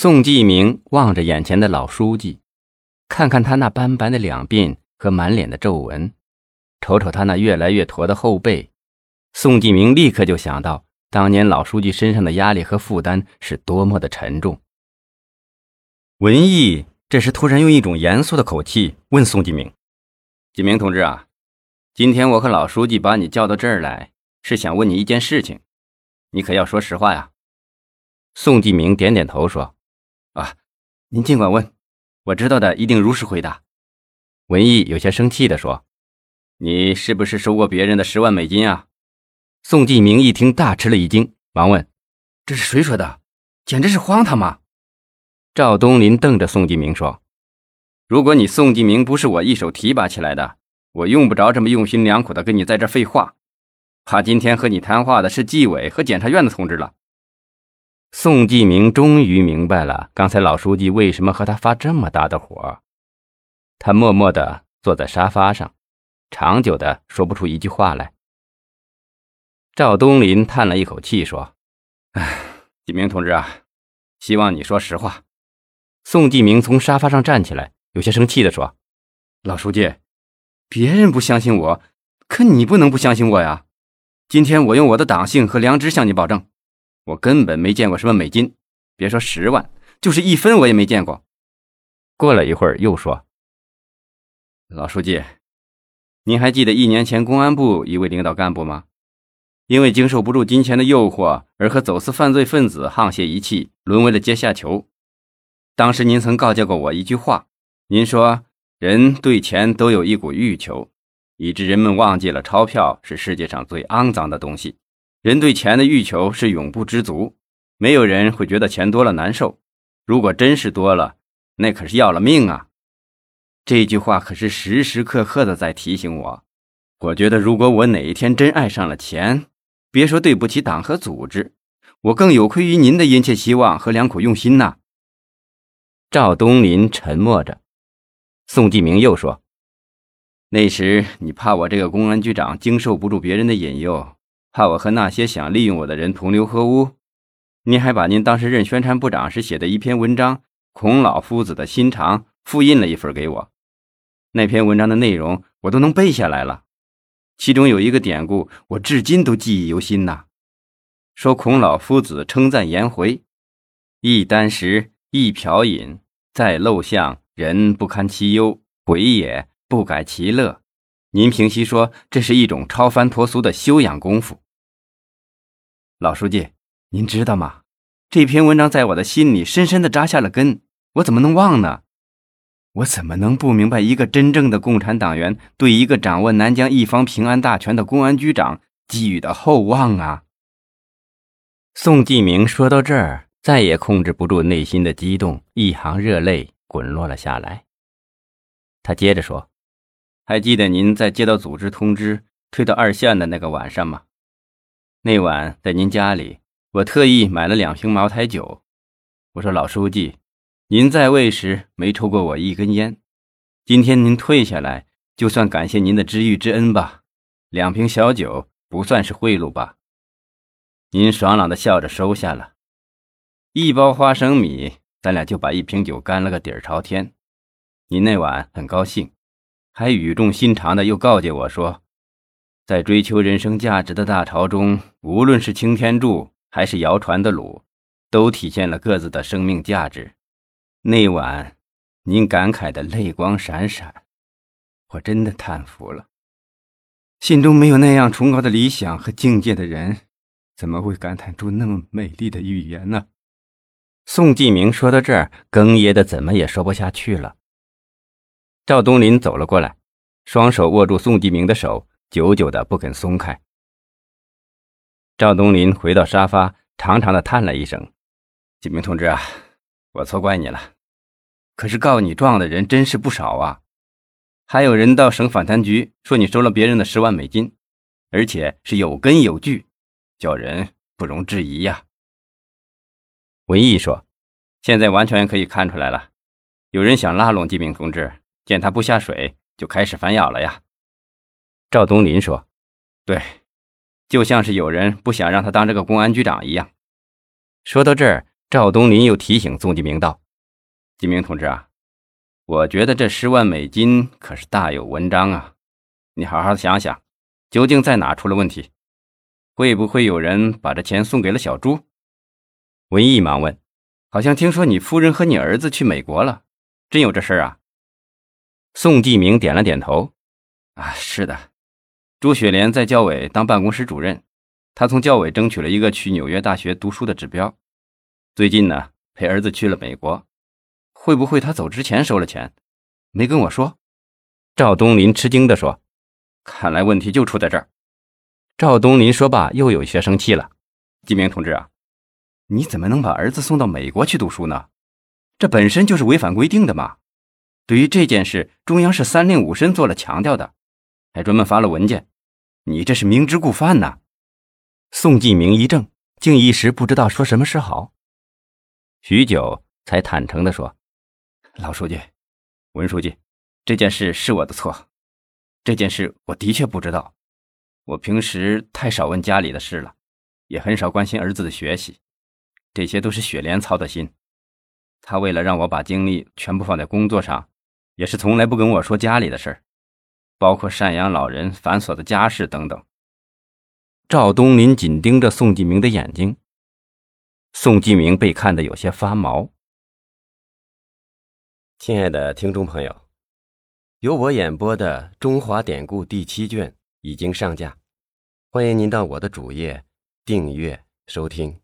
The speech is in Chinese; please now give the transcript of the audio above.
宋继明望着眼前的老书记，看看他那斑斑的两鬓和满脸的皱纹，瞅瞅他那越来越驼的后背，宋继明立刻就想到当年老书记身上的压力和负担是多么的沉重。文艺这时突然用一种严肃的口气问宋继明：“继明同志啊，今天我和老书记把你叫到这儿来，是想问你一件事情，你可要说实话呀。”宋继明点点头说。您尽管问，我知道的一定如实回答。文艺有些生气地说：“你是不是收过别人的十万美金啊？”宋继明一听，大吃了一惊，忙问：“这是谁说的？简直是荒唐嘛！”赵东林瞪着宋继明说：“如果你宋继明不是我一手提拔起来的，我用不着这么用心良苦的跟你在这废话。怕今天和你谈话的是纪委和检察院的同志了。”宋继明终于明白了刚才老书记为什么和他发这么大的火。他默默地坐在沙发上，长久的说不出一句话来。赵东林叹了一口气说：“哎，继明同志啊，希望你说实话。”宋继明从沙发上站起来，有些生气地说：“老书记，别人不相信我，可你不能不相信我呀！今天我用我的党性和良知向你保证。”我根本没见过什么美金，别说十万，就是一分我也没见过。过了一会儿，又说：“老书记，您还记得一年前公安部一位领导干部吗？因为经受不住金钱的诱惑，而和走私犯罪分子沆瀣一气，沦为了阶下囚。当时您曾告诫过我一句话，您说人对钱都有一股欲求，以致人们忘记了钞票是世界上最肮脏的东西。”人对钱的欲求是永不知足，没有人会觉得钱多了难受。如果真是多了，那可是要了命啊！这句话可是时时刻刻的在提醒我。我觉得，如果我哪一天真爱上了钱，别说对不起党和组织，我更有愧于您的殷切希望和良苦用心呐。赵东林沉默着，宋继明又说：“那时你怕我这个公安局长经受不住别人的引诱。”怕我和那些想利用我的人同流合污，您还把您当时任宣传部长时写的一篇文章《孔老夫子的心肠》复印了一份给我。那篇文章的内容我都能背下来了，其中有一个典故，我至今都记忆犹新呐。说孔老夫子称赞颜回：“一箪食，一瓢饮，在陋巷，人不堪其忧，回也不改其乐。”您平息说，这是一种超凡脱俗的修养功夫。老书记，您知道吗？这篇文章在我的心里深深的扎下了根，我怎么能忘呢？我怎么能不明白一个真正的共产党员对一个掌握南疆一方平安大权的公安局长寄予的厚望啊？宋继明说到这儿，再也控制不住内心的激动，一行热泪滚落了下来。他接着说：“还记得您在接到组织通知退到二线的那个晚上吗？”那晚在您家里，我特意买了两瓶茅台酒。我说：“老书记，您在位时没抽过我一根烟，今天您退下来，就算感谢您的知遇之恩吧。两瓶小酒不算是贿赂吧？”您爽朗的笑着收下了。一包花生米，咱俩就把一瓶酒干了个底儿朝天。您那晚很高兴，还语重心长的又告诫我说。在追求人生价值的大潮中，无论是擎天柱还是谣传的鲁，都体现了各自的生命价值。那晚，您感慨的泪光闪闪，我真的叹服了。心中没有那样崇高的理想和境界的人，怎么会感叹出那么美丽的语言呢？宋继明说到这儿，哽咽的怎么也说不下去了。赵东林走了过来，双手握住宋继明的手。久久的不肯松开。赵东林回到沙发，长长的叹了一声：“金明同志啊，我错怪你了。可是告你状的人真是不少啊，还有人到省反贪局说你收了别人的十万美金，而且是有根有据，叫人不容置疑呀。”文艺说：“现在完全可以看出来了，有人想拉拢金明同志，见他不下水，就开始反咬了呀。”赵东林说：“对，就像是有人不想让他当这个公安局长一样。”说到这儿，赵东林又提醒宋继明道：“继明同志啊，我觉得这十万美金可是大有文章啊，你好好想想，究竟在哪出了问题？会不会有人把这钱送给了小朱？”文艺忙问：“好像听说你夫人和你儿子去美国了，真有这事儿啊？”宋继明点了点头：“啊，是的，朱雪莲在教委当办公室主任，她从教委争取了一个去纽约大学读书的指标。最近呢，陪儿子去了美国，会不会他走之前收了钱，没跟我说？”赵东林吃惊地说：“看来问题就出在这儿。”赵东林说罢，又有些生气了：“继明同志啊！”你怎么能把儿子送到美国去读书呢？这本身就是违反规定的嘛！对于这件事，中央是三令五申做了强调的，还专门发了文件。你这是明知故犯呐！宋继明一怔，竟一时不知道说什么是好。许久，才坦诚地说：“老书记，文书记，这件事是我的错。这件事我的确不知道。我平时太少问家里的事了，也很少关心儿子的学习。”这些都是雪莲操的心，他为了让我把精力全部放在工作上，也是从来不跟我说家里的事儿，包括赡养老人、繁琐的家事等等。赵东林紧盯着宋继明的眼睛，宋继明被看得有些发毛。亲爱的听众朋友，由我演播的《中华典故》第七卷已经上架，欢迎您到我的主页订阅收听。